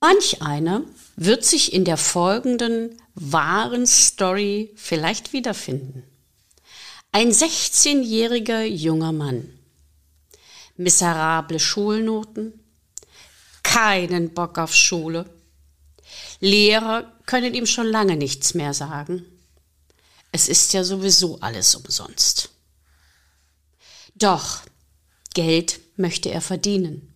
Manch einer wird sich in der folgenden wahren Story vielleicht wiederfinden. Ein 16-jähriger junger Mann. Miserable Schulnoten, keinen Bock auf Schule. Lehrer können ihm schon lange nichts mehr sagen. Es ist ja sowieso alles umsonst. Doch Geld möchte er verdienen.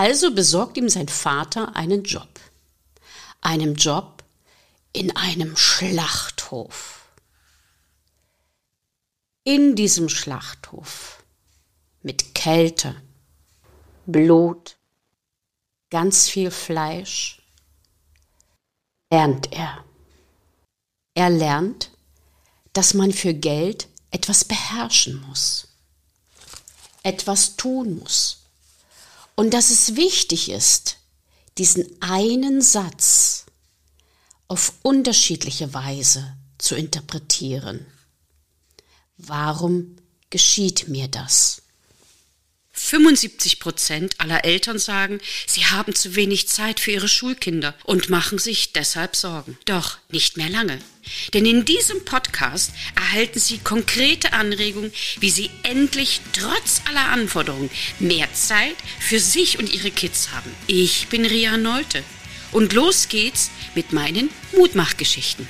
Also besorgt ihm sein Vater einen Job. Einem Job in einem Schlachthof. In diesem Schlachthof mit Kälte, Blut, ganz viel Fleisch, lernt er. Er lernt, dass man für Geld etwas beherrschen muss, etwas tun muss und dass es wichtig ist, diesen einen Satz auf unterschiedliche Weise zu interpretieren. Warum geschieht mir das? 75 Prozent aller Eltern sagen, sie haben zu wenig Zeit für ihre Schulkinder und machen sich deshalb Sorgen. Doch nicht mehr lange. Denn in diesem Podcast erhalten Sie konkrete Anregungen, wie Sie endlich trotz aller Anforderungen mehr Zeit für sich und Ihre Kids haben. Ich bin Ria Neute und los geht's mit meinen Mutmachgeschichten.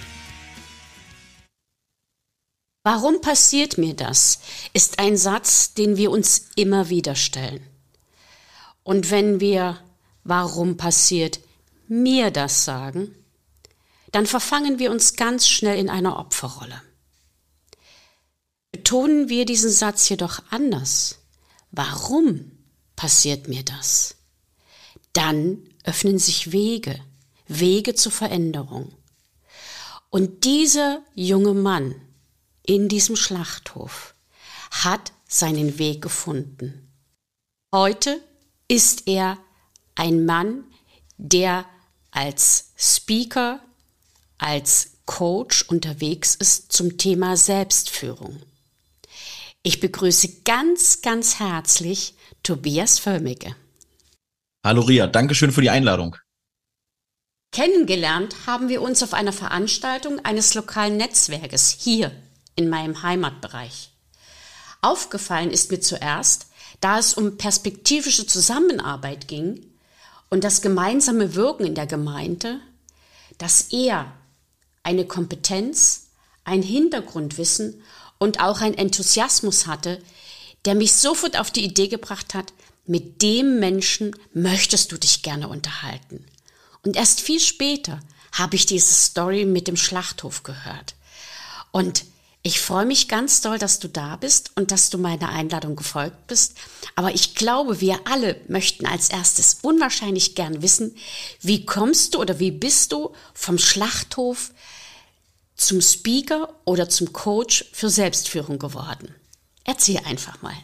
Warum passiert mir das? ist ein Satz, den wir uns immer wieder stellen. Und wenn wir warum passiert mir das sagen, dann verfangen wir uns ganz schnell in einer Opferrolle. Betonen wir diesen Satz jedoch anders. Warum passiert mir das? Dann öffnen sich Wege, Wege zur Veränderung. Und dieser junge Mann, in diesem Schlachthof, hat seinen Weg gefunden. Heute ist er ein Mann, der als Speaker, als Coach unterwegs ist zum Thema Selbstführung. Ich begrüße ganz, ganz herzlich Tobias Förmige. Hallo Ria, danke schön für die Einladung. Kennengelernt haben wir uns auf einer Veranstaltung eines lokalen Netzwerkes hier in meinem Heimatbereich. Aufgefallen ist mir zuerst, da es um perspektivische Zusammenarbeit ging und das gemeinsame Wirken in der Gemeinde, dass er eine Kompetenz, ein Hintergrundwissen und auch ein Enthusiasmus hatte, der mich sofort auf die Idee gebracht hat, mit dem Menschen möchtest du dich gerne unterhalten. Und erst viel später habe ich diese Story mit dem Schlachthof gehört. Und ich freue mich ganz doll, dass du da bist und dass du meiner Einladung gefolgt bist. Aber ich glaube, wir alle möchten als erstes unwahrscheinlich gern wissen, wie kommst du oder wie bist du vom Schlachthof zum Speaker oder zum Coach für Selbstführung geworden? Erzähl einfach mal.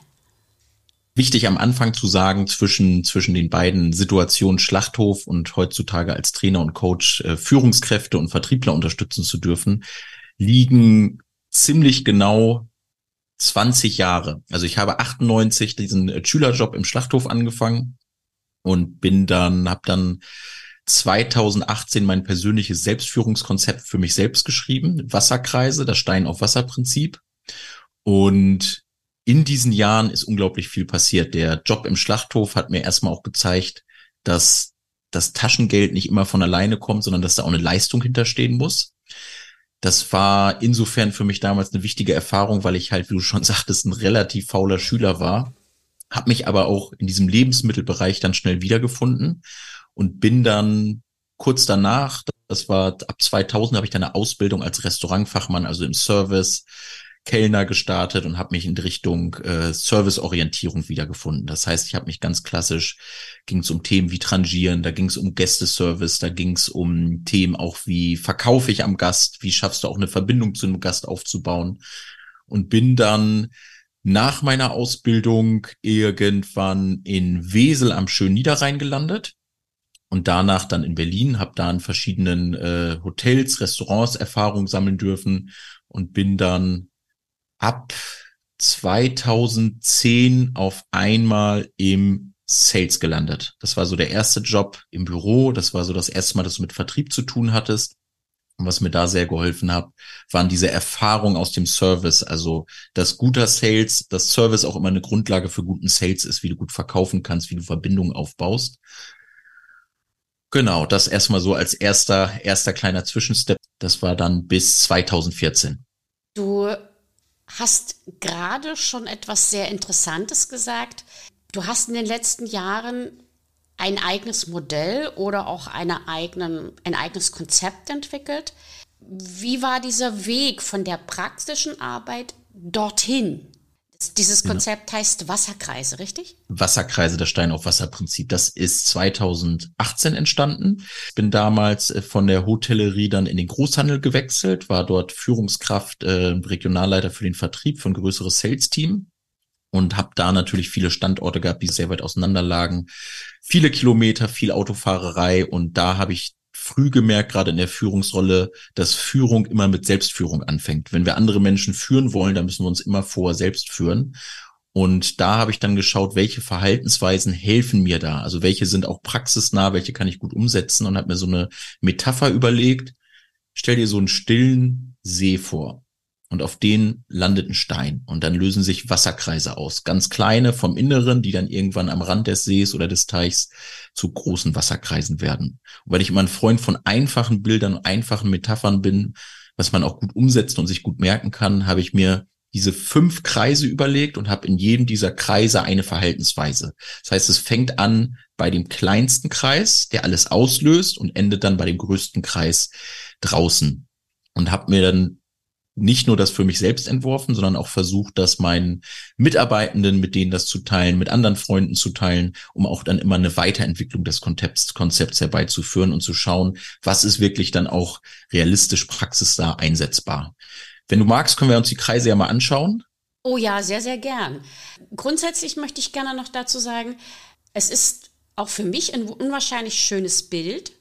Wichtig am Anfang zu sagen, zwischen, zwischen den beiden Situationen Schlachthof und heutzutage als Trainer und Coach äh, Führungskräfte und Vertriebler unterstützen zu dürfen, liegen ziemlich genau 20 Jahre. Also ich habe 98 diesen äh, Schülerjob im Schlachthof angefangen und bin dann, habe dann 2018 mein persönliches Selbstführungskonzept für mich selbst geschrieben, Wasserkreise, das Stein auf Wasser Prinzip. Und in diesen Jahren ist unglaublich viel passiert. Der Job im Schlachthof hat mir erstmal auch gezeigt, dass das Taschengeld nicht immer von alleine kommt, sondern dass da auch eine Leistung hinterstehen muss. Das war insofern für mich damals eine wichtige Erfahrung, weil ich halt, wie du schon sagtest, ein relativ fauler Schüler war, habe mich aber auch in diesem Lebensmittelbereich dann schnell wiedergefunden und bin dann kurz danach, das war ab 2000, habe ich dann eine Ausbildung als Restaurantfachmann, also im Service, Kellner gestartet und habe mich in Richtung äh, Serviceorientierung wiedergefunden. Das heißt, ich habe mich ganz klassisch, ging es um Themen wie Trangieren, da ging es um Gästeservice, da ging es um Themen auch wie verkaufe ich am Gast, wie schaffst du auch eine Verbindung zu einem Gast aufzubauen und bin dann nach meiner Ausbildung irgendwann in Wesel am schönen Niederrhein gelandet und danach dann in Berlin, habe da in verschiedenen äh, Hotels, Restaurants Erfahrung sammeln dürfen und bin dann ab 2010 auf einmal im Sales gelandet. Das war so der erste Job im Büro. Das war so das erste Mal, dass du mit Vertrieb zu tun hattest. Und was mir da sehr geholfen hat, waren diese Erfahrungen aus dem Service. Also, dass guter Sales, dass Service auch immer eine Grundlage für guten Sales ist, wie du gut verkaufen kannst, wie du Verbindungen aufbaust. Genau, das erstmal so als erster, erster kleiner Zwischenstep. Das war dann bis 2014. Du hast gerade schon etwas sehr Interessantes gesagt. Du hast in den letzten Jahren ein eigenes Modell oder auch eine eigenen, ein eigenes Konzept entwickelt. Wie war dieser Weg von der praktischen Arbeit dorthin? Dieses Konzept ja. heißt Wasserkreise, richtig? Wasserkreise, das Stein auf Wasser Prinzip. Das ist 2018 entstanden. Ich bin damals äh, von der Hotellerie dann in den Großhandel gewechselt, war dort Führungskraft, äh, Regionalleiter für den Vertrieb von größeres Sales-Team und habe da natürlich viele Standorte gehabt, die sehr weit auseinander lagen. Viele Kilometer, viel Autofahrerei und da habe ich früh gemerkt, gerade in der Führungsrolle, dass Führung immer mit Selbstführung anfängt. Wenn wir andere Menschen führen wollen, dann müssen wir uns immer vor selbst führen. Und da habe ich dann geschaut, welche Verhaltensweisen helfen mir da. Also welche sind auch praxisnah, welche kann ich gut umsetzen und habe mir so eine Metapher überlegt. Stell dir so einen stillen See vor und auf den landet ein Stein und dann lösen sich Wasserkreise aus. Ganz kleine vom Inneren, die dann irgendwann am Rand des Sees oder des Teichs zu großen Wasserkreisen werden. Und weil ich immer ein Freund von einfachen Bildern und einfachen Metaphern bin, was man auch gut umsetzt und sich gut merken kann, habe ich mir diese fünf Kreise überlegt und habe in jedem dieser Kreise eine Verhaltensweise. Das heißt, es fängt an bei dem kleinsten Kreis, der alles auslöst und endet dann bei dem größten Kreis draußen. Und habe mir dann nicht nur das für mich selbst entworfen, sondern auch versucht, das meinen Mitarbeitenden, mit denen das zu teilen, mit anderen Freunden zu teilen, um auch dann immer eine Weiterentwicklung des Konzepts, Konzepts herbeizuführen und zu schauen, was ist wirklich dann auch realistisch praxisnah einsetzbar. Wenn du magst, können wir uns die Kreise ja mal anschauen. Oh ja, sehr, sehr gern. Grundsätzlich möchte ich gerne noch dazu sagen, es ist auch für mich ein unwahrscheinlich schönes Bild.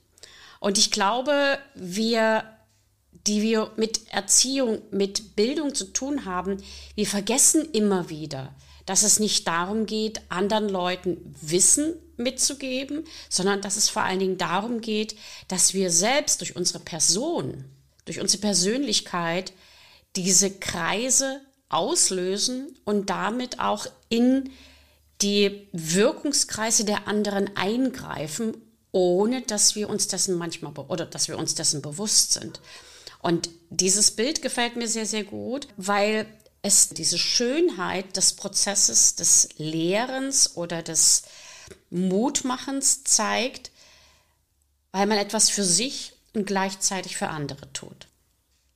Und ich glaube, wir die wir mit Erziehung, mit Bildung zu tun haben, wir vergessen immer wieder, dass es nicht darum geht, anderen Leuten Wissen mitzugeben, sondern dass es vor allen Dingen darum geht, dass wir selbst durch unsere Person, durch unsere Persönlichkeit diese Kreise auslösen und damit auch in die Wirkungskreise der anderen eingreifen, ohne dass wir uns dessen manchmal oder dass wir uns dessen bewusst sind. Und dieses Bild gefällt mir sehr, sehr gut, weil es diese Schönheit des Prozesses des Lehrens oder des Mutmachens zeigt, weil man etwas für sich und gleichzeitig für andere tut.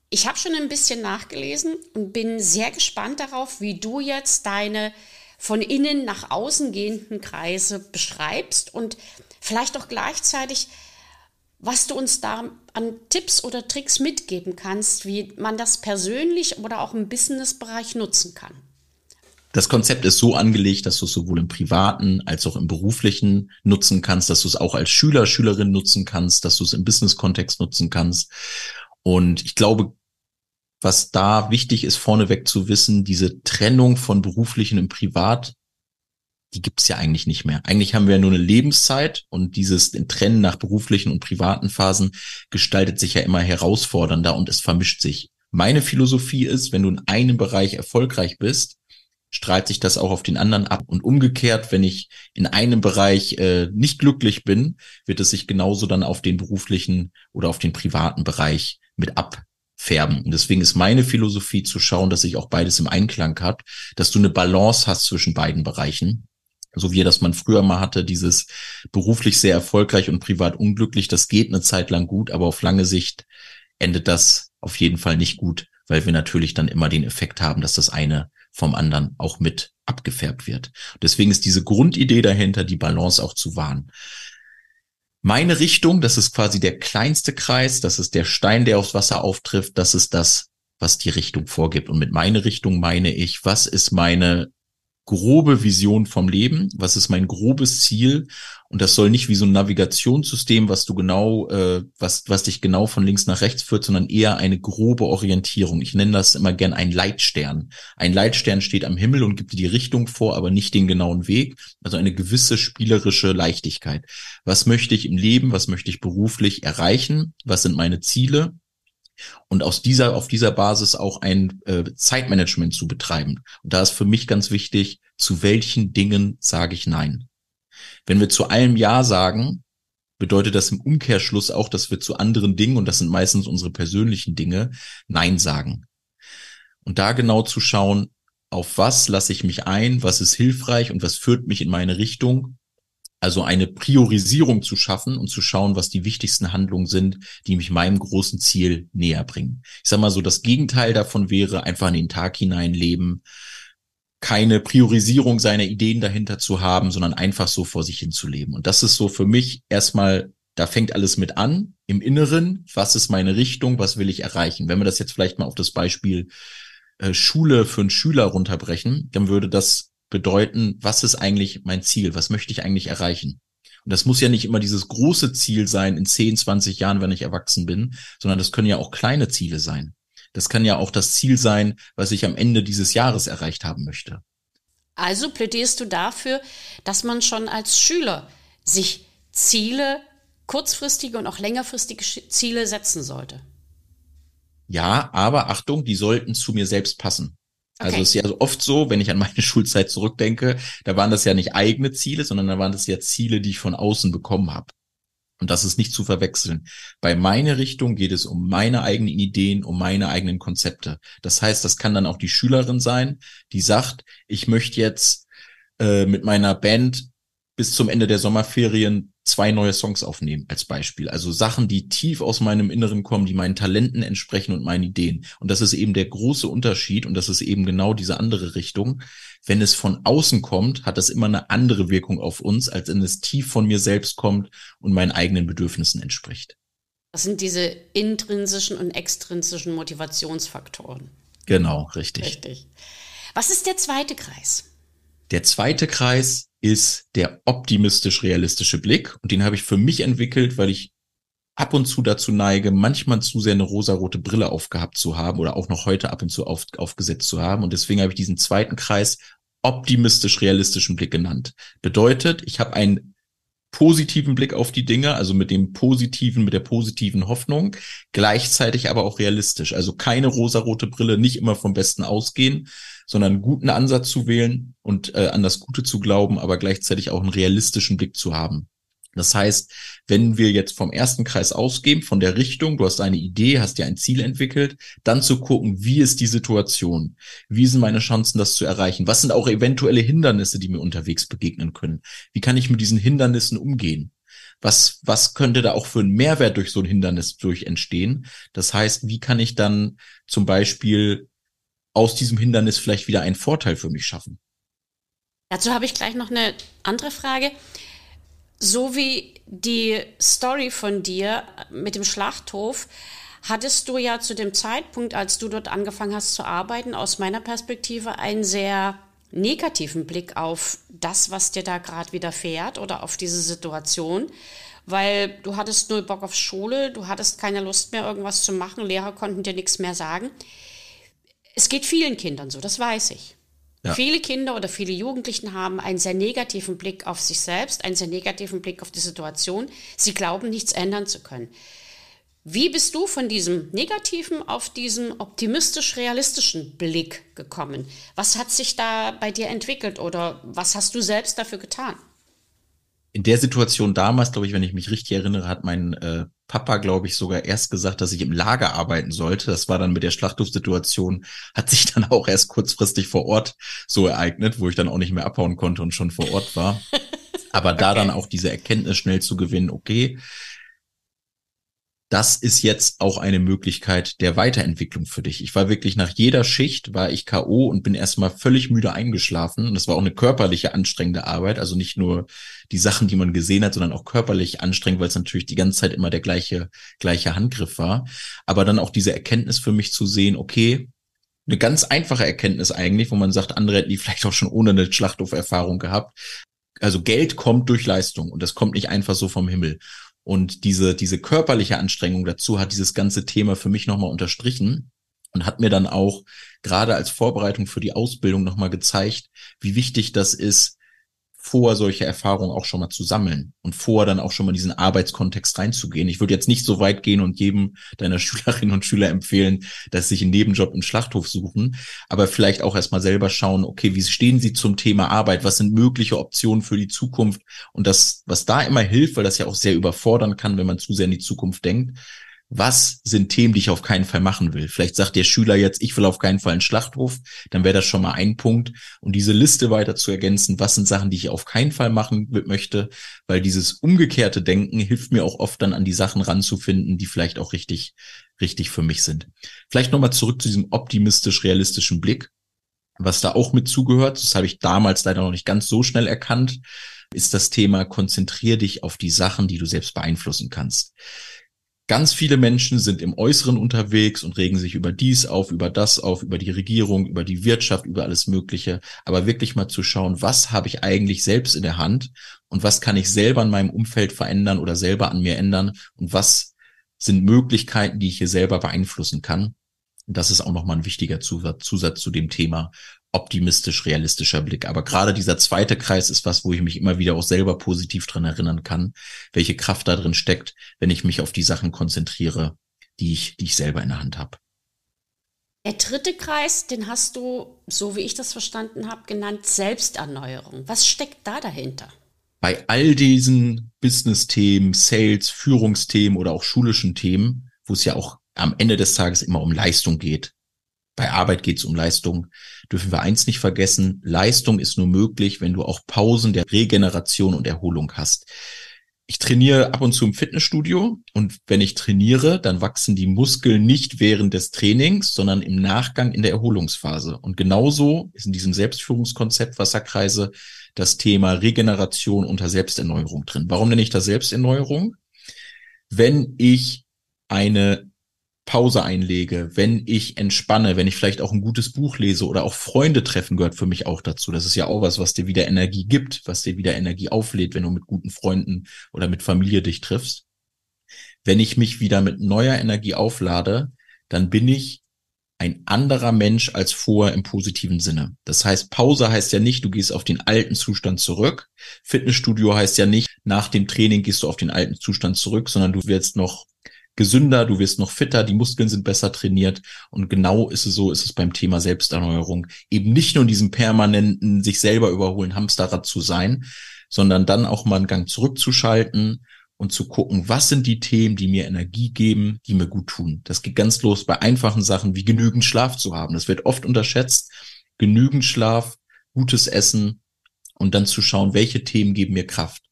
Ich habe schon ein bisschen nachgelesen und bin sehr gespannt darauf, wie du jetzt deine von innen nach außen gehenden Kreise beschreibst und vielleicht auch gleichzeitig was du uns da an Tipps oder Tricks mitgeben kannst, wie man das persönlich oder auch im Businessbereich nutzen kann. Das Konzept ist so angelegt, dass du es sowohl im privaten als auch im beruflichen nutzen kannst, dass du es auch als Schüler, Schülerin nutzen kannst, dass du es im Business-Kontext nutzen kannst. Und ich glaube, was da wichtig ist, vorneweg zu wissen, diese Trennung von beruflichen und privat die gibt's ja eigentlich nicht mehr. Eigentlich haben wir ja nur eine Lebenszeit und dieses Trennen nach beruflichen und privaten Phasen gestaltet sich ja immer herausfordernder und es vermischt sich. Meine Philosophie ist, wenn du in einem Bereich erfolgreich bist, strahlt sich das auch auf den anderen ab. Und umgekehrt, wenn ich in einem Bereich äh, nicht glücklich bin, wird es sich genauso dann auf den beruflichen oder auf den privaten Bereich mit abfärben. Und deswegen ist meine Philosophie zu schauen, dass sich auch beides im Einklang hat, dass du eine Balance hast zwischen beiden Bereichen so wie das man früher mal hatte, dieses beruflich sehr erfolgreich und privat unglücklich, das geht eine Zeit lang gut, aber auf lange Sicht endet das auf jeden Fall nicht gut, weil wir natürlich dann immer den Effekt haben, dass das eine vom anderen auch mit abgefärbt wird. Deswegen ist diese Grundidee dahinter, die Balance auch zu wahren. Meine Richtung, das ist quasi der kleinste Kreis, das ist der Stein, der aufs Wasser auftrifft, das ist das, was die Richtung vorgibt. Und mit meine Richtung meine ich, was ist meine grobe Vision vom Leben, was ist mein grobes Ziel und das soll nicht wie so ein Navigationssystem, was du genau, äh, was, was dich genau von links nach rechts führt, sondern eher eine grobe Orientierung. Ich nenne das immer gern ein Leitstern. Ein Leitstern steht am Himmel und gibt dir die Richtung vor, aber nicht den genauen Weg. Also eine gewisse spielerische Leichtigkeit. Was möchte ich im Leben, was möchte ich beruflich erreichen? Was sind meine Ziele? Und aus dieser, auf dieser Basis auch ein äh, Zeitmanagement zu betreiben. Und da ist für mich ganz wichtig, zu welchen Dingen sage ich Nein. Wenn wir zu allem Ja sagen, bedeutet das im Umkehrschluss auch, dass wir zu anderen Dingen, und das sind meistens unsere persönlichen Dinge, Nein sagen. Und da genau zu schauen, auf was lasse ich mich ein, was ist hilfreich und was führt mich in meine Richtung also eine Priorisierung zu schaffen und zu schauen, was die wichtigsten Handlungen sind, die mich meinem großen Ziel näher bringen. Ich sag mal so, das Gegenteil davon wäre einfach in den Tag hinein leben, keine Priorisierung seiner Ideen dahinter zu haben, sondern einfach so vor sich hin zu leben. Und das ist so für mich erstmal, da fängt alles mit an, im Inneren, was ist meine Richtung, was will ich erreichen? Wenn wir das jetzt vielleicht mal auf das Beispiel äh, Schule für einen Schüler runterbrechen, dann würde das bedeuten, was ist eigentlich mein Ziel? Was möchte ich eigentlich erreichen? Und das muss ja nicht immer dieses große Ziel sein in 10, 20 Jahren, wenn ich erwachsen bin, sondern das können ja auch kleine Ziele sein. Das kann ja auch das Ziel sein, was ich am Ende dieses Jahres erreicht haben möchte. Also plädierst du dafür, dass man schon als Schüler sich Ziele, kurzfristige und auch längerfristige Ziele setzen sollte. Ja, aber Achtung, die sollten zu mir selbst passen. Also okay. es ist ja so oft so, wenn ich an meine Schulzeit zurückdenke, da waren das ja nicht eigene Ziele, sondern da waren das ja Ziele, die ich von außen bekommen habe. Und das ist nicht zu verwechseln. Bei meiner Richtung geht es um meine eigenen Ideen, um meine eigenen Konzepte. Das heißt, das kann dann auch die Schülerin sein, die sagt, ich möchte jetzt äh, mit meiner Band bis zum Ende der Sommerferien zwei neue Songs aufnehmen als Beispiel. Also Sachen, die tief aus meinem Inneren kommen, die meinen Talenten entsprechen und meinen Ideen. Und das ist eben der große Unterschied und das ist eben genau diese andere Richtung. Wenn es von außen kommt, hat das immer eine andere Wirkung auf uns, als wenn es tief von mir selbst kommt und meinen eigenen Bedürfnissen entspricht. Das sind diese intrinsischen und extrinsischen Motivationsfaktoren. Genau, richtig. Richtig. Was ist der zweite Kreis? Der zweite Kreis ist der optimistisch-realistische Blick. Und den habe ich für mich entwickelt, weil ich ab und zu dazu neige, manchmal zu sehr eine rosarote Brille aufgehabt zu haben oder auch noch heute ab und zu auf, aufgesetzt zu haben. Und deswegen habe ich diesen zweiten Kreis optimistisch-realistischen Blick genannt. Bedeutet, ich habe einen positiven Blick auf die Dinge, also mit dem positiven, mit der positiven Hoffnung, gleichzeitig aber auch realistisch. Also keine rosarote Brille, nicht immer vom Besten ausgehen, sondern einen guten Ansatz zu wählen und äh, an das Gute zu glauben, aber gleichzeitig auch einen realistischen Blick zu haben. Das heißt, wenn wir jetzt vom ersten Kreis ausgehen, von der Richtung, du hast eine Idee, hast dir ein Ziel entwickelt, dann zu gucken, wie ist die Situation? Wie sind meine Chancen, das zu erreichen? Was sind auch eventuelle Hindernisse, die mir unterwegs begegnen können? Wie kann ich mit diesen Hindernissen umgehen? Was, was könnte da auch für einen Mehrwert durch so ein Hindernis durch entstehen? Das heißt, wie kann ich dann zum Beispiel aus diesem Hindernis vielleicht wieder einen Vorteil für mich schaffen. Dazu habe ich gleich noch eine andere Frage. So wie die Story von dir mit dem Schlachthof, hattest du ja zu dem Zeitpunkt, als du dort angefangen hast zu arbeiten, aus meiner Perspektive einen sehr negativen Blick auf das, was dir da gerade widerfährt oder auf diese Situation, weil du hattest null Bock auf Schule, du hattest keine Lust mehr, irgendwas zu machen, Lehrer konnten dir nichts mehr sagen. Es geht vielen Kindern so, das weiß ich. Ja. Viele Kinder oder viele Jugendlichen haben einen sehr negativen Blick auf sich selbst, einen sehr negativen Blick auf die Situation. Sie glauben, nichts ändern zu können. Wie bist du von diesem negativen auf diesen optimistisch-realistischen Blick gekommen? Was hat sich da bei dir entwickelt oder was hast du selbst dafür getan? in der Situation damals, glaube ich, wenn ich mich richtig erinnere, hat mein äh, Papa, glaube ich, sogar erst gesagt, dass ich im Lager arbeiten sollte. Das war dann mit der Schlachthofsituation, hat sich dann auch erst kurzfristig vor Ort so ereignet, wo ich dann auch nicht mehr abhauen konnte und schon vor Ort war. Aber da okay. dann auch diese Erkenntnis schnell zu gewinnen, okay, das ist jetzt auch eine Möglichkeit der Weiterentwicklung für dich. Ich war wirklich nach jeder Schicht war ich KO und bin erstmal völlig müde eingeschlafen. Und das war auch eine körperliche anstrengende Arbeit. Also nicht nur die Sachen, die man gesehen hat, sondern auch körperlich anstrengend, weil es natürlich die ganze Zeit immer der gleiche, gleiche Handgriff war. Aber dann auch diese Erkenntnis für mich zu sehen, okay, eine ganz einfache Erkenntnis eigentlich, wo man sagt, andere hätten die vielleicht auch schon ohne eine Schlachthoferfahrung gehabt. Also Geld kommt durch Leistung und das kommt nicht einfach so vom Himmel. Und diese, diese körperliche Anstrengung dazu hat dieses ganze Thema für mich nochmal unterstrichen und hat mir dann auch gerade als Vorbereitung für die Ausbildung nochmal gezeigt, wie wichtig das ist, vor solche Erfahrungen auch schon mal zu sammeln und vor dann auch schon mal diesen Arbeitskontext reinzugehen. Ich würde jetzt nicht so weit gehen und jedem deiner Schülerinnen und Schüler empfehlen, dass sie sich einen Nebenjob im Schlachthof suchen, aber vielleicht auch erstmal selber schauen, okay, wie stehen sie zum Thema Arbeit? Was sind mögliche Optionen für die Zukunft? Und das, was da immer hilft, weil das ja auch sehr überfordern kann, wenn man zu sehr in die Zukunft denkt, was sind Themen, die ich auf keinen Fall machen will. Vielleicht sagt der Schüler jetzt, ich will auf keinen Fall einen Schlachthof, dann wäre das schon mal ein Punkt. Und diese Liste weiter zu ergänzen, was sind Sachen, die ich auf keinen Fall machen möchte, weil dieses umgekehrte Denken hilft mir auch oft dann an die Sachen ranzufinden, die vielleicht auch richtig, richtig für mich sind. Vielleicht nochmal zurück zu diesem optimistisch-realistischen Blick. Was da auch mit zugehört, das habe ich damals leider noch nicht ganz so schnell erkannt, ist das Thema, konzentrier dich auf die Sachen, die du selbst beeinflussen kannst. Ganz viele Menschen sind im Äußeren unterwegs und regen sich über dies auf, über das auf, über die Regierung, über die Wirtschaft, über alles Mögliche. Aber wirklich mal zu schauen, was habe ich eigentlich selbst in der Hand und was kann ich selber in meinem Umfeld verändern oder selber an mir ändern und was sind Möglichkeiten, die ich hier selber beeinflussen kann. Das ist auch nochmal ein wichtiger Zusatz zu dem Thema optimistisch realistischer Blick. Aber gerade dieser zweite Kreis ist was, wo ich mich immer wieder auch selber positiv dran erinnern kann, welche Kraft da drin steckt, wenn ich mich auf die Sachen konzentriere, die ich, die ich selber in der Hand habe. Der dritte Kreis, den hast du, so wie ich das verstanden habe, genannt Selbsterneuerung. Was steckt da dahinter? Bei all diesen Business-Themen, Sales, Führungsthemen oder auch schulischen Themen, wo es ja auch am Ende des Tages immer um Leistung geht, bei Arbeit geht es um Leistung. Dürfen wir eins nicht vergessen, Leistung ist nur möglich, wenn du auch Pausen der Regeneration und Erholung hast. Ich trainiere ab und zu im Fitnessstudio und wenn ich trainiere, dann wachsen die Muskeln nicht während des Trainings, sondern im Nachgang in der Erholungsphase. Und genauso ist in diesem Selbstführungskonzept Wasserkreise das Thema Regeneration unter Selbsterneuerung drin. Warum nenne ich das Selbsterneuerung? Wenn ich eine Pause einlege, wenn ich entspanne, wenn ich vielleicht auch ein gutes Buch lese oder auch Freunde treffen gehört für mich auch dazu. Das ist ja auch was, was dir wieder Energie gibt, was dir wieder Energie auflädt, wenn du mit guten Freunden oder mit Familie dich triffst. Wenn ich mich wieder mit neuer Energie auflade, dann bin ich ein anderer Mensch als vorher im positiven Sinne. Das heißt, Pause heißt ja nicht, du gehst auf den alten Zustand zurück. Fitnessstudio heißt ja nicht, nach dem Training gehst du auf den alten Zustand zurück, sondern du wirst noch gesünder, du wirst noch fitter, die Muskeln sind besser trainiert. Und genau ist es so, ist es beim Thema Selbsterneuerung eben nicht nur in diesem permanenten sich selber überholen Hamsterrad zu sein, sondern dann auch mal einen Gang zurückzuschalten und zu gucken, was sind die Themen, die mir Energie geben, die mir gut tun. Das geht ganz los bei einfachen Sachen wie genügend Schlaf zu haben. Das wird oft unterschätzt. Genügend Schlaf, gutes Essen und dann zu schauen, welche Themen geben mir Kraft.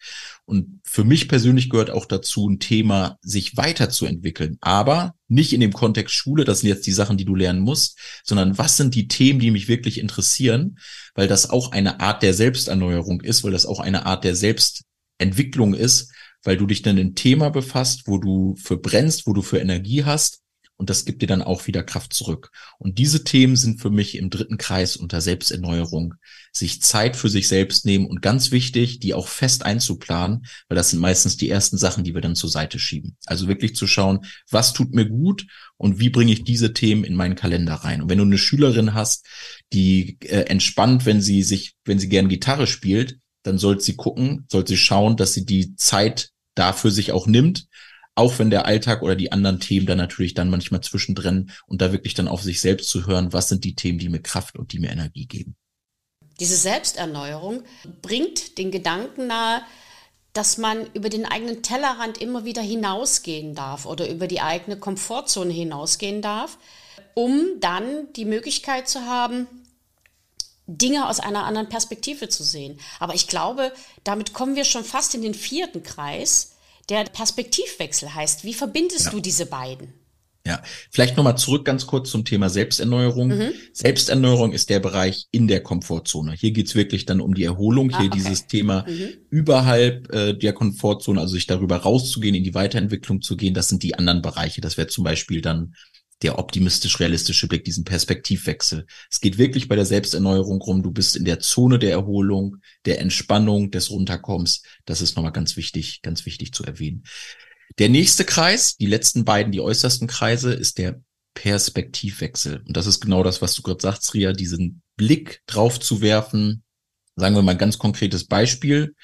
Und für mich persönlich gehört auch dazu ein Thema, sich weiterzuentwickeln. Aber nicht in dem Kontext Schule, das sind jetzt die Sachen, die du lernen musst, sondern was sind die Themen, die mich wirklich interessieren, weil das auch eine Art der Selbsterneuerung ist, weil das auch eine Art der Selbstentwicklung ist, weil du dich dann ein Thema befasst, wo du für brennst, wo du für Energie hast und das gibt dir dann auch wieder Kraft zurück. Und diese Themen sind für mich im dritten Kreis unter Selbsterneuerung. Sich Zeit für sich selbst nehmen und ganz wichtig, die auch fest einzuplanen, weil das sind meistens die ersten Sachen, die wir dann zur Seite schieben. Also wirklich zu schauen, was tut mir gut und wie bringe ich diese Themen in meinen Kalender rein. Und wenn du eine Schülerin hast, die äh, entspannt, wenn sie sich, wenn sie gern Gitarre spielt, dann sollte sie gucken, sollte sie schauen, dass sie die Zeit dafür sich auch nimmt auch wenn der Alltag oder die anderen Themen dann natürlich dann manchmal zwischendrin und da wirklich dann auf sich selbst zu hören, was sind die Themen, die mir Kraft und die mir Energie geben. Diese Selbsterneuerung bringt den Gedanken nahe, dass man über den eigenen Tellerrand immer wieder hinausgehen darf oder über die eigene Komfortzone hinausgehen darf, um dann die Möglichkeit zu haben, Dinge aus einer anderen Perspektive zu sehen. Aber ich glaube, damit kommen wir schon fast in den vierten Kreis, der Perspektivwechsel heißt. Wie verbindest ja. du diese beiden? Ja, vielleicht nochmal zurück ganz kurz zum Thema Selbsterneuerung. Mhm. Selbsterneuerung ist der Bereich in der Komfortzone. Hier geht's wirklich dann um die Erholung. Ah, Hier okay. dieses Thema mhm. überhalb äh, der Komfortzone, also sich darüber rauszugehen, in die Weiterentwicklung zu gehen. Das sind die anderen Bereiche. Das wäre zum Beispiel dann der optimistisch-realistische Blick, diesen Perspektivwechsel. Es geht wirklich bei der Selbsterneuerung rum. Du bist in der Zone der Erholung, der Entspannung, des Runterkommens. Das ist nochmal ganz wichtig, ganz wichtig zu erwähnen. Der nächste Kreis, die letzten beiden, die äußersten Kreise, ist der Perspektivwechsel. Und das ist genau das, was du gerade sagst, Ria, diesen Blick drauf zu werfen. Sagen wir mal ein ganz konkretes Beispiel.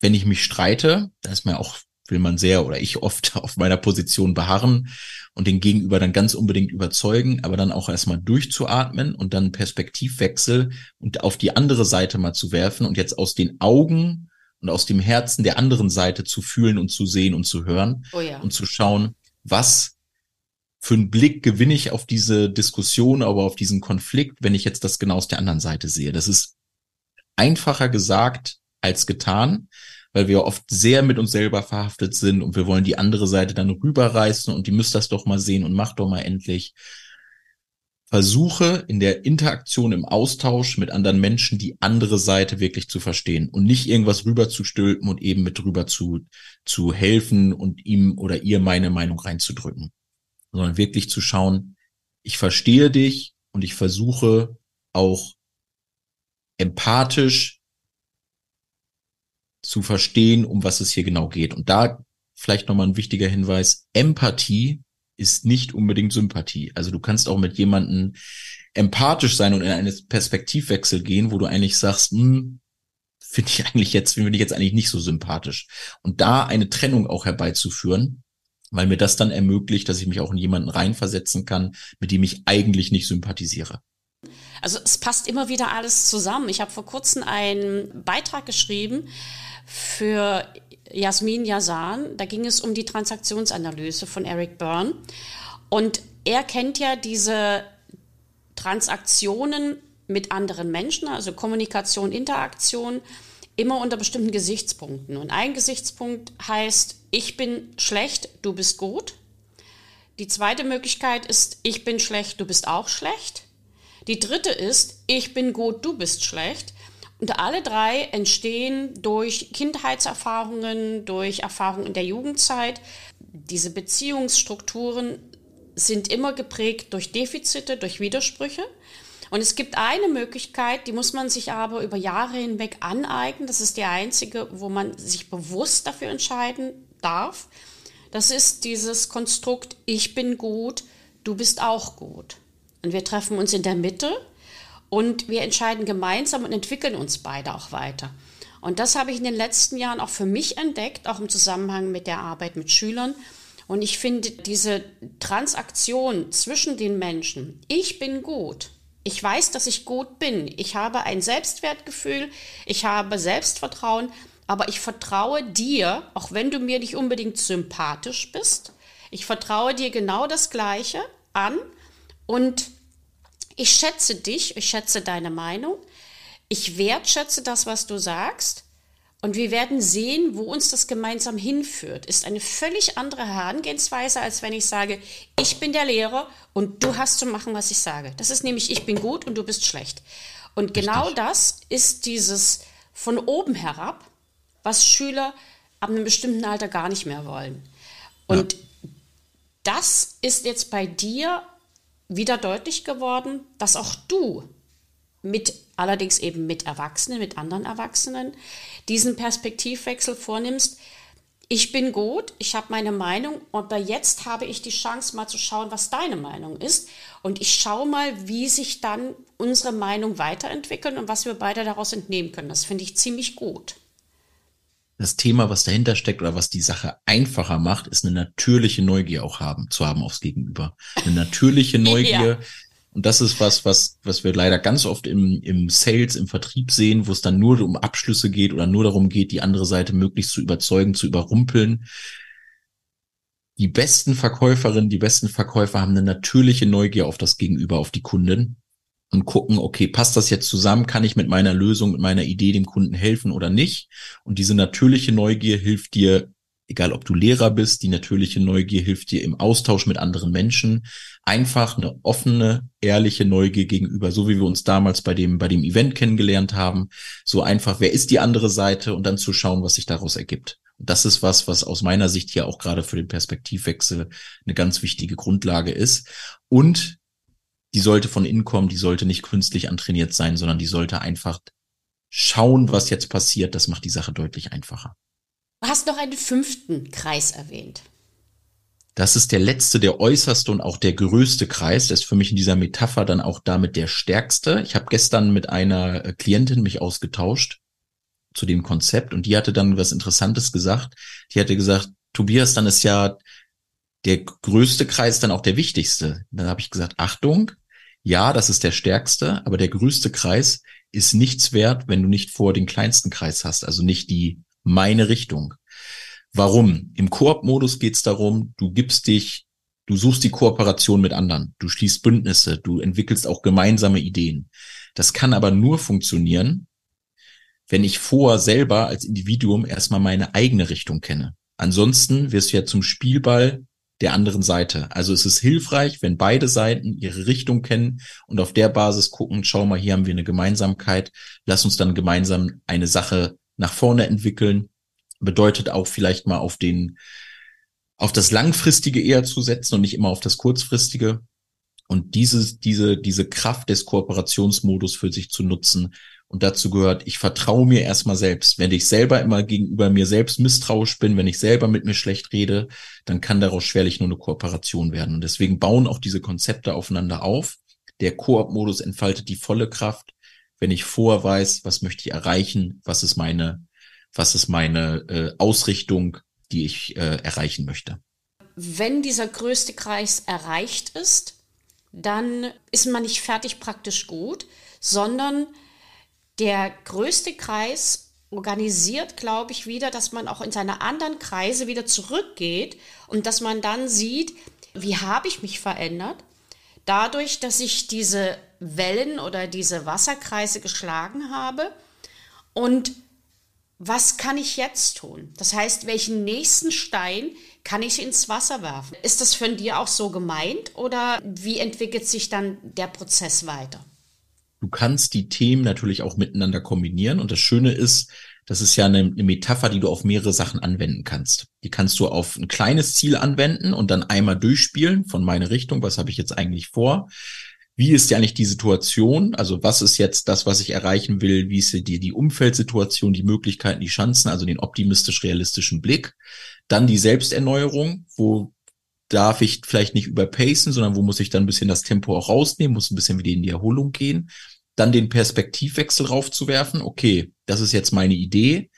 Wenn ich mich streite, da ist mir auch will man sehr oder ich oft auf meiner Position beharren und den Gegenüber dann ganz unbedingt überzeugen, aber dann auch erstmal durchzuatmen und dann Perspektivwechsel und auf die andere Seite mal zu werfen und jetzt aus den Augen und aus dem Herzen der anderen Seite zu fühlen und zu sehen und zu hören oh ja. und zu schauen, was für einen Blick gewinne ich auf diese Diskussion, aber auf diesen Konflikt, wenn ich jetzt das genau aus der anderen Seite sehe. Das ist einfacher gesagt als getan weil wir oft sehr mit uns selber verhaftet sind und wir wollen die andere Seite dann rüberreißen und die müsst das doch mal sehen und macht doch mal endlich. Versuche in der Interaktion, im Austausch mit anderen Menschen die andere Seite wirklich zu verstehen und nicht irgendwas rüberzustülpen und eben mit rüber zu, zu helfen und ihm oder ihr meine Meinung reinzudrücken, sondern wirklich zu schauen, ich verstehe dich und ich versuche auch empathisch zu verstehen, um was es hier genau geht. Und da vielleicht nochmal ein wichtiger Hinweis, Empathie ist nicht unbedingt Sympathie. Also du kannst auch mit jemandem empathisch sein und in einen Perspektivwechsel gehen, wo du eigentlich sagst, hm, finde ich eigentlich jetzt, finde ich jetzt eigentlich nicht so sympathisch. Und da eine Trennung auch herbeizuführen, weil mir das dann ermöglicht, dass ich mich auch in jemanden reinversetzen kann, mit dem ich eigentlich nicht sympathisiere. Also es passt immer wieder alles zusammen. Ich habe vor kurzem einen Beitrag geschrieben, für Jasmin Yazan. Da ging es um die Transaktionsanalyse von Eric Byrne. Und er kennt ja diese Transaktionen mit anderen Menschen, also Kommunikation, Interaktion, immer unter bestimmten Gesichtspunkten. Und ein Gesichtspunkt heißt, ich bin schlecht, du bist gut. Die zweite Möglichkeit ist, ich bin schlecht, du bist auch schlecht. Die dritte ist, ich bin gut, du bist schlecht. Und alle drei entstehen durch Kindheitserfahrungen, durch Erfahrungen in der Jugendzeit. Diese Beziehungsstrukturen sind immer geprägt durch Defizite, durch Widersprüche. Und es gibt eine Möglichkeit, die muss man sich aber über Jahre hinweg aneignen. Das ist die einzige, wo man sich bewusst dafür entscheiden darf. Das ist dieses Konstrukt, ich bin gut, du bist auch gut. Und wir treffen uns in der Mitte und wir entscheiden gemeinsam und entwickeln uns beide auch weiter. Und das habe ich in den letzten Jahren auch für mich entdeckt, auch im Zusammenhang mit der Arbeit mit Schülern. Und ich finde diese Transaktion zwischen den Menschen, ich bin gut, ich weiß, dass ich gut bin, ich habe ein Selbstwertgefühl, ich habe Selbstvertrauen, aber ich vertraue dir, auch wenn du mir nicht unbedingt sympathisch bist, ich vertraue dir genau das Gleiche an und ich schätze dich, ich schätze deine Meinung, ich wertschätze das, was du sagst und wir werden sehen, wo uns das gemeinsam hinführt. Ist eine völlig andere Herangehensweise, als wenn ich sage, ich bin der Lehrer und du hast zu machen, was ich sage. Das ist nämlich, ich bin gut und du bist schlecht. Und genau das ist dieses von oben herab, was Schüler ab einem bestimmten Alter gar nicht mehr wollen. Und ja. das ist jetzt bei dir wieder deutlich geworden, dass auch du mit, allerdings eben mit Erwachsenen, mit anderen Erwachsenen, diesen Perspektivwechsel vornimmst. Ich bin gut, ich habe meine Meinung, aber jetzt habe ich die Chance, mal zu schauen, was deine Meinung ist. Und ich schaue mal, wie sich dann unsere Meinung weiterentwickeln und was wir beide daraus entnehmen können. Das finde ich ziemlich gut das Thema, was dahinter steckt oder was die Sache einfacher macht, ist eine natürliche Neugier auch haben, zu haben aufs Gegenüber. Eine natürliche Neugier. ja. Und das ist was, was, was wir leider ganz oft im, im Sales, im Vertrieb sehen, wo es dann nur um Abschlüsse geht oder nur darum geht, die andere Seite möglichst zu überzeugen, zu überrumpeln. Die besten Verkäuferinnen, die besten Verkäufer haben eine natürliche Neugier auf das Gegenüber, auf die Kunden und gucken, okay, passt das jetzt zusammen? Kann ich mit meiner Lösung, mit meiner Idee dem Kunden helfen oder nicht? Und diese natürliche Neugier hilft dir, egal ob du Lehrer bist, die natürliche Neugier hilft dir im Austausch mit anderen Menschen, einfach eine offene, ehrliche Neugier gegenüber, so wie wir uns damals bei dem, bei dem Event kennengelernt haben. So einfach, wer ist die andere Seite und dann zu schauen, was sich daraus ergibt. Das ist was, was aus meiner Sicht hier auch gerade für den Perspektivwechsel eine ganz wichtige Grundlage ist. Und die sollte von innen kommen, die sollte nicht künstlich antrainiert sein, sondern die sollte einfach schauen, was jetzt passiert. Das macht die Sache deutlich einfacher. Du hast noch einen fünften Kreis erwähnt. Das ist der letzte, der äußerste und auch der größte Kreis. Der ist für mich in dieser Metapher dann auch damit der stärkste. Ich habe gestern mit einer äh, Klientin mich ausgetauscht zu dem Konzept und die hatte dann was Interessantes gesagt. Die hatte gesagt, Tobias, dann ist ja der größte Kreis dann auch der wichtigste. Dann habe ich gesagt, Achtung, ja, das ist der stärkste, aber der größte Kreis ist nichts wert, wenn du nicht vor den kleinsten Kreis hast, also nicht die meine Richtung. Warum? Im Koop-Modus geht es darum, du gibst dich, du suchst die Kooperation mit anderen, du schließt Bündnisse, du entwickelst auch gemeinsame Ideen. Das kann aber nur funktionieren, wenn ich vor selber als Individuum erstmal meine eigene Richtung kenne. Ansonsten wirst du ja zum Spielball der anderen Seite. Also es ist hilfreich, wenn beide Seiten ihre Richtung kennen und auf der Basis gucken, schau mal, hier haben wir eine Gemeinsamkeit, lass uns dann gemeinsam eine Sache nach vorne entwickeln. Bedeutet auch vielleicht mal auf den, auf das Langfristige eher zu setzen und nicht immer auf das Kurzfristige. Und dieses, diese, diese Kraft des Kooperationsmodus für sich zu nutzen. Und dazu gehört, ich vertraue mir erstmal selbst. Wenn ich selber immer gegenüber mir selbst misstrauisch bin, wenn ich selber mit mir schlecht rede, dann kann daraus schwerlich nur eine Kooperation werden. Und deswegen bauen auch diese Konzepte aufeinander auf. Der Koop-Modus entfaltet die volle Kraft wenn ich vorher weiß, was möchte ich erreichen, was ist meine, was ist meine äh, Ausrichtung, die ich äh, erreichen möchte. Wenn dieser größte Kreis erreicht ist, dann ist man nicht fertig praktisch gut, sondern der größte Kreis organisiert, glaube ich, wieder, dass man auch in seine anderen Kreise wieder zurückgeht und dass man dann sieht, wie habe ich mich verändert, dadurch, dass ich diese Wellen oder diese Wasserkreise geschlagen habe und was kann ich jetzt tun? Das heißt, welchen nächsten Stein kann ich ins Wasser werfen? Ist das von dir auch so gemeint oder wie entwickelt sich dann der Prozess weiter? Du kannst die Themen natürlich auch miteinander kombinieren und das Schöne ist, das ist ja eine, eine, Metapher, die du auf mehrere Sachen anwenden kannst. Die kannst du auf ein kleines Ziel anwenden und dann einmal durchspielen von meine Richtung. Was habe ich jetzt eigentlich vor? Wie ist ja eigentlich die Situation? Also was ist jetzt das, was ich erreichen will? Wie ist die, die Umfeldsituation, die Möglichkeiten, die Chancen, also den optimistisch-realistischen Blick? Dann die Selbsterneuerung, wo darf ich vielleicht nicht überpacen, sondern wo muss ich dann ein bisschen das Tempo auch rausnehmen, muss ein bisschen wieder in die Erholung gehen dann den Perspektivwechsel raufzuwerfen. Okay, das ist jetzt meine Idee.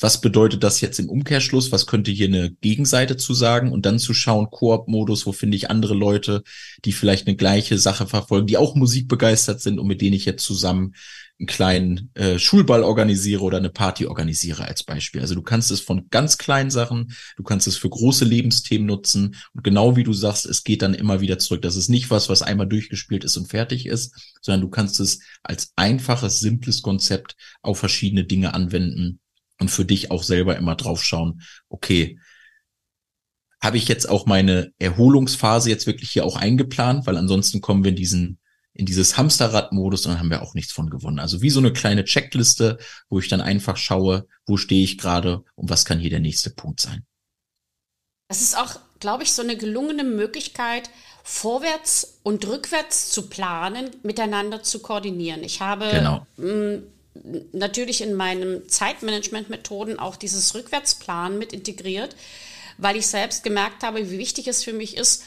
Was bedeutet das jetzt im Umkehrschluss? Was könnte hier eine Gegenseite zu sagen? Und dann zu schauen, Koop-Modus, wo finde ich andere Leute, die vielleicht eine gleiche Sache verfolgen, die auch musikbegeistert sind und mit denen ich jetzt zusammen einen kleinen äh, Schulball organisiere oder eine Party organisiere als Beispiel. Also du kannst es von ganz kleinen Sachen, du kannst es für große Lebensthemen nutzen und genau wie du sagst, es geht dann immer wieder zurück. Das ist nicht was, was einmal durchgespielt ist und fertig ist, sondern du kannst es als einfaches, simples Konzept auf verschiedene Dinge anwenden und für dich auch selber immer draufschauen, okay, habe ich jetzt auch meine Erholungsphase jetzt wirklich hier auch eingeplant, weil ansonsten kommen wir in diesen in dieses Hamsterrad-Modus und dann haben wir auch nichts von gewonnen. Also wie so eine kleine Checkliste, wo ich dann einfach schaue, wo stehe ich gerade und was kann hier der nächste Punkt sein. Das ist auch, glaube ich, so eine gelungene Möglichkeit, vorwärts und rückwärts zu planen, miteinander zu koordinieren. Ich habe genau. Natürlich in meinen Zeitmanagement-Methoden auch dieses Rückwärtsplan mit integriert, weil ich selbst gemerkt habe, wie wichtig es für mich ist,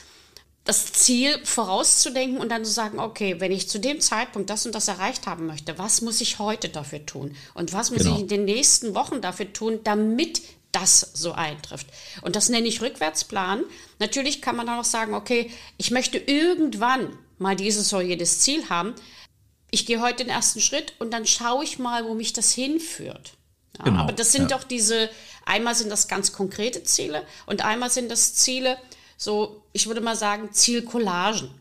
das Ziel vorauszudenken und dann zu sagen, okay, wenn ich zu dem Zeitpunkt das und das erreicht haben möchte, was muss ich heute dafür tun? Und was muss genau. ich in den nächsten Wochen dafür tun, damit das so eintrifft? Und das nenne ich Rückwärtsplan. Natürlich kann man dann auch sagen, okay, ich möchte irgendwann mal dieses oder jedes Ziel haben. Ich gehe heute den ersten Schritt und dann schaue ich mal, wo mich das hinführt. Ja, genau, aber das sind ja. doch diese, einmal sind das ganz konkrete Ziele und einmal sind das Ziele, so, ich würde mal sagen, Zielcollagen,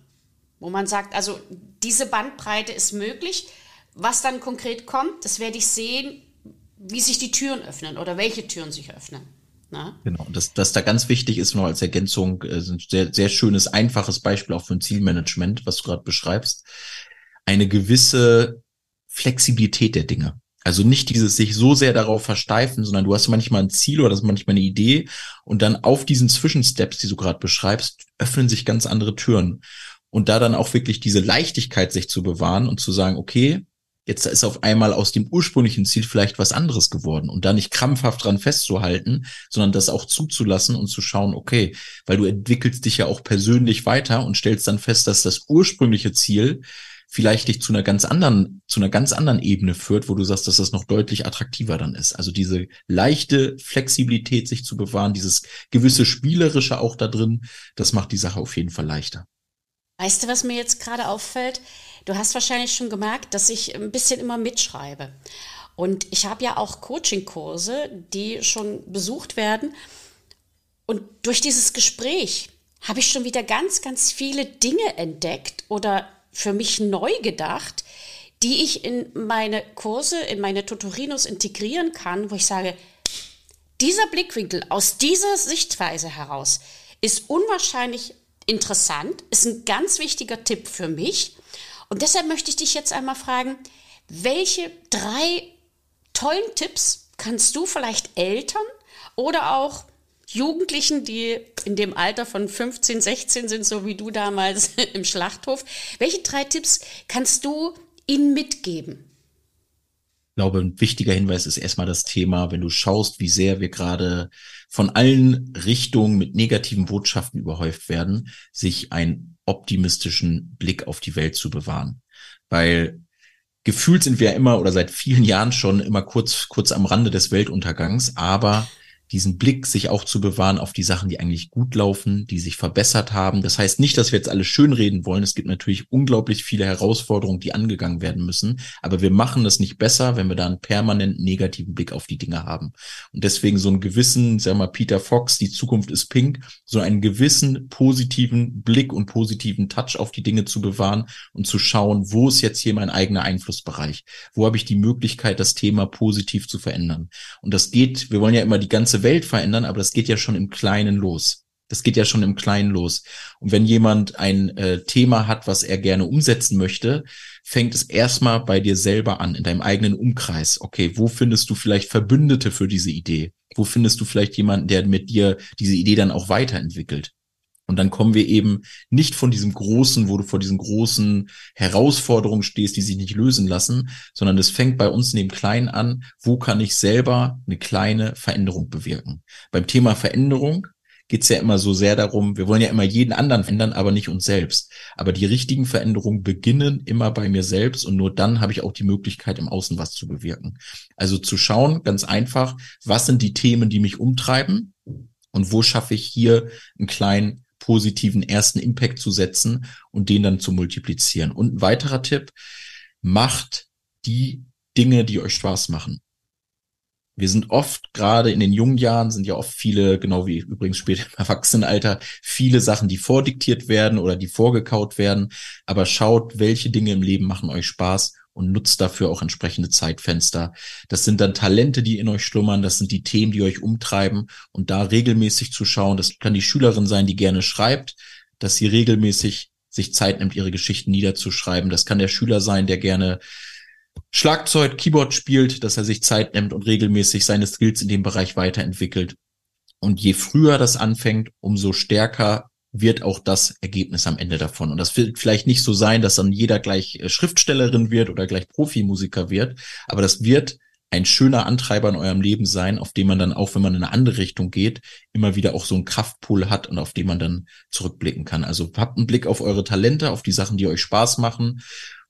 wo man sagt, also diese Bandbreite ist möglich. Was dann konkret kommt, das werde ich sehen, wie sich die Türen öffnen oder welche Türen sich öffnen. Na? Genau, das, das da ganz wichtig ist noch als Ergänzung, äh, ein sehr, sehr schönes, einfaches Beispiel auch für ein Zielmanagement, was du gerade beschreibst. Eine gewisse Flexibilität der Dinge. Also nicht dieses sich so sehr darauf versteifen, sondern du hast manchmal ein Ziel oder das manchmal eine Idee und dann auf diesen Zwischensteps, die du gerade beschreibst, öffnen sich ganz andere Türen. Und da dann auch wirklich diese Leichtigkeit sich zu bewahren und zu sagen, okay, jetzt ist auf einmal aus dem ursprünglichen Ziel vielleicht was anderes geworden und da nicht krampfhaft dran festzuhalten, sondern das auch zuzulassen und zu schauen, okay, weil du entwickelst dich ja auch persönlich weiter und stellst dann fest, dass das ursprüngliche Ziel vielleicht dich zu einer ganz anderen, zu einer ganz anderen Ebene führt, wo du sagst, dass das noch deutlich attraktiver dann ist. Also diese leichte Flexibilität sich zu bewahren, dieses gewisse Spielerische auch da drin, das macht die Sache auf jeden Fall leichter. Weißt du, was mir jetzt gerade auffällt? Du hast wahrscheinlich schon gemerkt, dass ich ein bisschen immer mitschreibe. Und ich habe ja auch Coaching-Kurse, die schon besucht werden. Und durch dieses Gespräch habe ich schon wieder ganz, ganz viele Dinge entdeckt oder für mich neu gedacht, die ich in meine Kurse, in meine Tutorinos integrieren kann, wo ich sage, dieser Blickwinkel aus dieser Sichtweise heraus ist unwahrscheinlich interessant, ist ein ganz wichtiger Tipp für mich. Und deshalb möchte ich dich jetzt einmal fragen, welche drei tollen Tipps kannst du vielleicht Eltern oder auch Jugendlichen, die in dem Alter von 15, 16 sind, so wie du damals im Schlachthof. Welche drei Tipps kannst du ihnen mitgeben? Ich glaube, ein wichtiger Hinweis ist erstmal das Thema, wenn du schaust, wie sehr wir gerade von allen Richtungen mit negativen Botschaften überhäuft werden, sich einen optimistischen Blick auf die Welt zu bewahren. Weil gefühlt sind wir ja immer oder seit vielen Jahren schon immer kurz, kurz am Rande des Weltuntergangs, aber diesen Blick sich auch zu bewahren auf die Sachen, die eigentlich gut laufen, die sich verbessert haben. Das heißt nicht, dass wir jetzt alles schönreden wollen. Es gibt natürlich unglaublich viele Herausforderungen, die angegangen werden müssen. Aber wir machen es nicht besser, wenn wir da einen permanent negativen Blick auf die Dinge haben. Und deswegen so einen gewissen, sag mal, Peter Fox, die Zukunft ist pink, so einen gewissen positiven Blick und positiven Touch auf die Dinge zu bewahren und zu schauen, wo ist jetzt hier mein eigener Einflussbereich? Wo habe ich die Möglichkeit, das Thema positiv zu verändern? Und das geht, wir wollen ja immer die ganze Welt verändern, aber das geht ja schon im Kleinen los. Das geht ja schon im Kleinen los. Und wenn jemand ein äh, Thema hat, was er gerne umsetzen möchte, fängt es erstmal bei dir selber an, in deinem eigenen Umkreis. Okay, wo findest du vielleicht Verbündete für diese Idee? Wo findest du vielleicht jemanden, der mit dir diese Idee dann auch weiterentwickelt? Und dann kommen wir eben nicht von diesem großen, wo du vor diesen großen Herausforderungen stehst, die sich nicht lösen lassen, sondern es fängt bei uns in dem Kleinen an, wo kann ich selber eine kleine Veränderung bewirken. Beim Thema Veränderung geht es ja immer so sehr darum, wir wollen ja immer jeden anderen verändern, aber nicht uns selbst. Aber die richtigen Veränderungen beginnen immer bei mir selbst und nur dann habe ich auch die Möglichkeit, im Außen was zu bewirken. Also zu schauen, ganz einfach, was sind die Themen, die mich umtreiben und wo schaffe ich hier einen kleinen positiven ersten Impact zu setzen und den dann zu multiplizieren. Und ein weiterer Tipp, macht die Dinge, die euch Spaß machen. Wir sind oft, gerade in den jungen Jahren, sind ja oft viele, genau wie übrigens später im Erwachsenenalter, viele Sachen, die vordiktiert werden oder die vorgekaut werden. Aber schaut, welche Dinge im Leben machen euch Spaß und nutzt dafür auch entsprechende Zeitfenster. Das sind dann Talente, die in euch schlummern, das sind die Themen, die euch umtreiben und da regelmäßig zu schauen, das kann die Schülerin sein, die gerne schreibt, dass sie regelmäßig sich Zeit nimmt, ihre Geschichten niederzuschreiben. Das kann der Schüler sein, der gerne Schlagzeug, Keyboard spielt, dass er sich Zeit nimmt und regelmäßig seine Skills in dem Bereich weiterentwickelt. Und je früher das anfängt, umso stärker wird auch das Ergebnis am Ende davon. Und das wird vielleicht nicht so sein, dass dann jeder gleich äh, Schriftstellerin wird oder gleich Profimusiker wird, aber das wird ein schöner Antreiber in eurem Leben sein, auf dem man dann auch, wenn man in eine andere Richtung geht, immer wieder auch so einen Kraftpool hat und auf den man dann zurückblicken kann. Also habt einen Blick auf eure Talente, auf die Sachen, die euch Spaß machen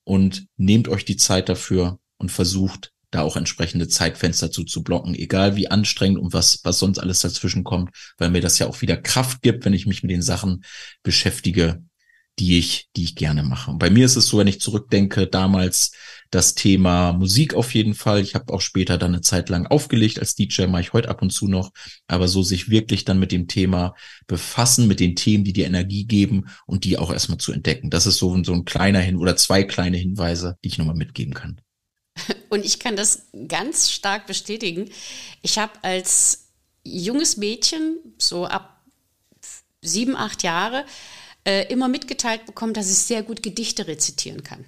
und nehmt euch die Zeit dafür und versucht da auch entsprechende Zeitfenster zu, zu blocken, egal wie anstrengend und was, was sonst alles dazwischen kommt, weil mir das ja auch wieder Kraft gibt, wenn ich mich mit den Sachen beschäftige, die ich, die ich gerne mache. Und bei mir ist es so, wenn ich zurückdenke, damals das Thema Musik auf jeden Fall. Ich habe auch später dann eine Zeit lang aufgelegt als DJ, mache ich heute ab und zu noch. Aber so sich wirklich dann mit dem Thema befassen, mit den Themen, die dir Energie geben und die auch erstmal zu entdecken. Das ist so, so ein kleiner Hin oder zwei kleine Hinweise, die ich nochmal mitgeben kann. Und ich kann das ganz stark bestätigen. Ich habe als junges Mädchen, so ab sieben, acht Jahre, äh, immer mitgeteilt bekommen, dass ich sehr gut Gedichte rezitieren kann.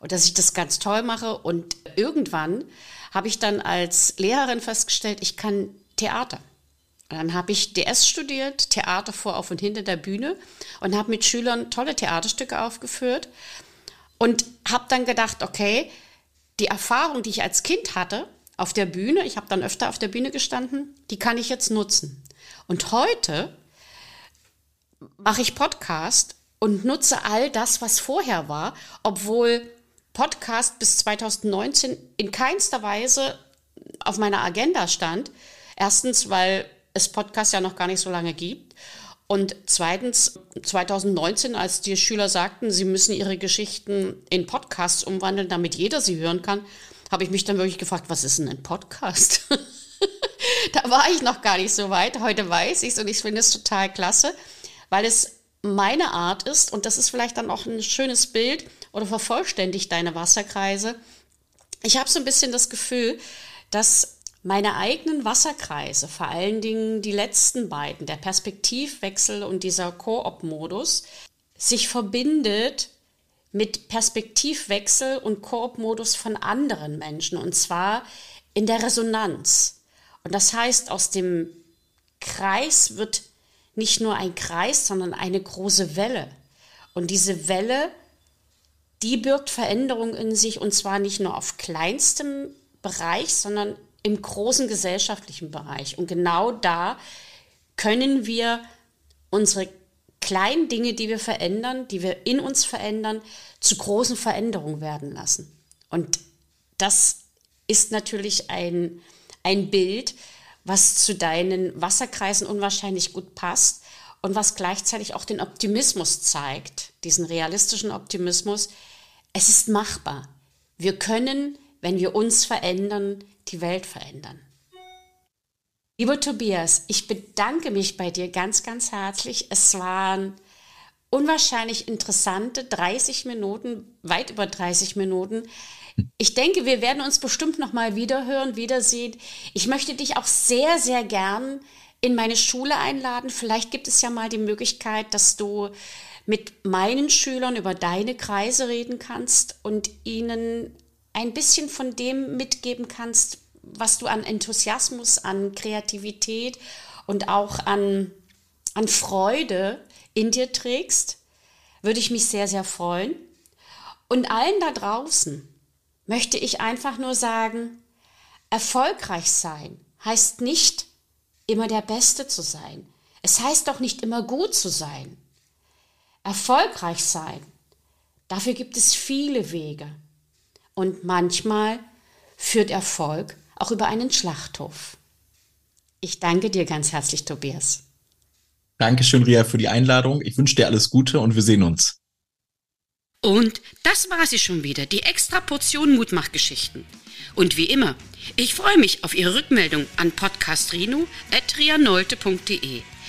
und dass ich das ganz toll mache. Und irgendwann habe ich dann als Lehrerin festgestellt, ich kann Theater. Und dann habe ich DS studiert, Theater vor, auf und hinter der Bühne und habe mit Schülern tolle Theaterstücke aufgeführt und habe dann gedacht, okay, die Erfahrung, die ich als Kind hatte auf der Bühne, ich habe dann öfter auf der Bühne gestanden, die kann ich jetzt nutzen. Und heute mache ich Podcast und nutze all das, was vorher war, obwohl Podcast bis 2019 in keinster Weise auf meiner Agenda stand. Erstens, weil es Podcast ja noch gar nicht so lange gibt. Und zweitens, 2019, als die Schüler sagten, sie müssen ihre Geschichten in Podcasts umwandeln, damit jeder sie hören kann, habe ich mich dann wirklich gefragt, was ist denn ein Podcast? da war ich noch gar nicht so weit. Heute weiß ich es und ich finde es total klasse, weil es meine Art ist und das ist vielleicht dann auch ein schönes Bild oder vervollständigt deine Wasserkreise. Ich habe so ein bisschen das Gefühl, dass meine eigenen Wasserkreise, vor allen Dingen die letzten beiden, der Perspektivwechsel und dieser Koop-Modus, sich verbindet mit Perspektivwechsel und Koop-Modus von anderen Menschen und zwar in der Resonanz. Und das heißt, aus dem Kreis wird nicht nur ein Kreis, sondern eine große Welle. Und diese Welle, die birgt Veränderung in sich und zwar nicht nur auf kleinstem Bereich, sondern im großen gesellschaftlichen Bereich. Und genau da können wir unsere kleinen Dinge, die wir verändern, die wir in uns verändern, zu großen Veränderungen werden lassen. Und das ist natürlich ein, ein Bild, was zu deinen Wasserkreisen unwahrscheinlich gut passt und was gleichzeitig auch den Optimismus zeigt, diesen realistischen Optimismus. Es ist machbar. Wir können, wenn wir uns verändern, die Welt verändern. Lieber Tobias, ich bedanke mich bei dir ganz, ganz herzlich. Es waren unwahrscheinlich interessante 30 Minuten, weit über 30 Minuten. Ich denke, wir werden uns bestimmt noch mal wiederhören, wiedersehen. Ich möchte dich auch sehr, sehr gern in meine Schule einladen. Vielleicht gibt es ja mal die Möglichkeit, dass du mit meinen Schülern über deine Kreise reden kannst und ihnen ein bisschen von dem mitgeben kannst, was du an Enthusiasmus, an Kreativität und auch an, an Freude in dir trägst, würde ich mich sehr, sehr freuen. Und allen da draußen möchte ich einfach nur sagen, erfolgreich sein heißt nicht immer der Beste zu sein. Es heißt doch nicht immer gut zu sein. Erfolgreich sein, dafür gibt es viele Wege. Und manchmal führt Erfolg auch über einen Schlachthof. Ich danke dir ganz herzlich, Tobias. Dankeschön, Ria, für die Einladung. Ich wünsche dir alles Gute und wir sehen uns. Und das war sie schon wieder, die extra Portion Mutmachgeschichten. Und wie immer, ich freue mich auf Ihre Rückmeldung an podcastrino.trianolte.de.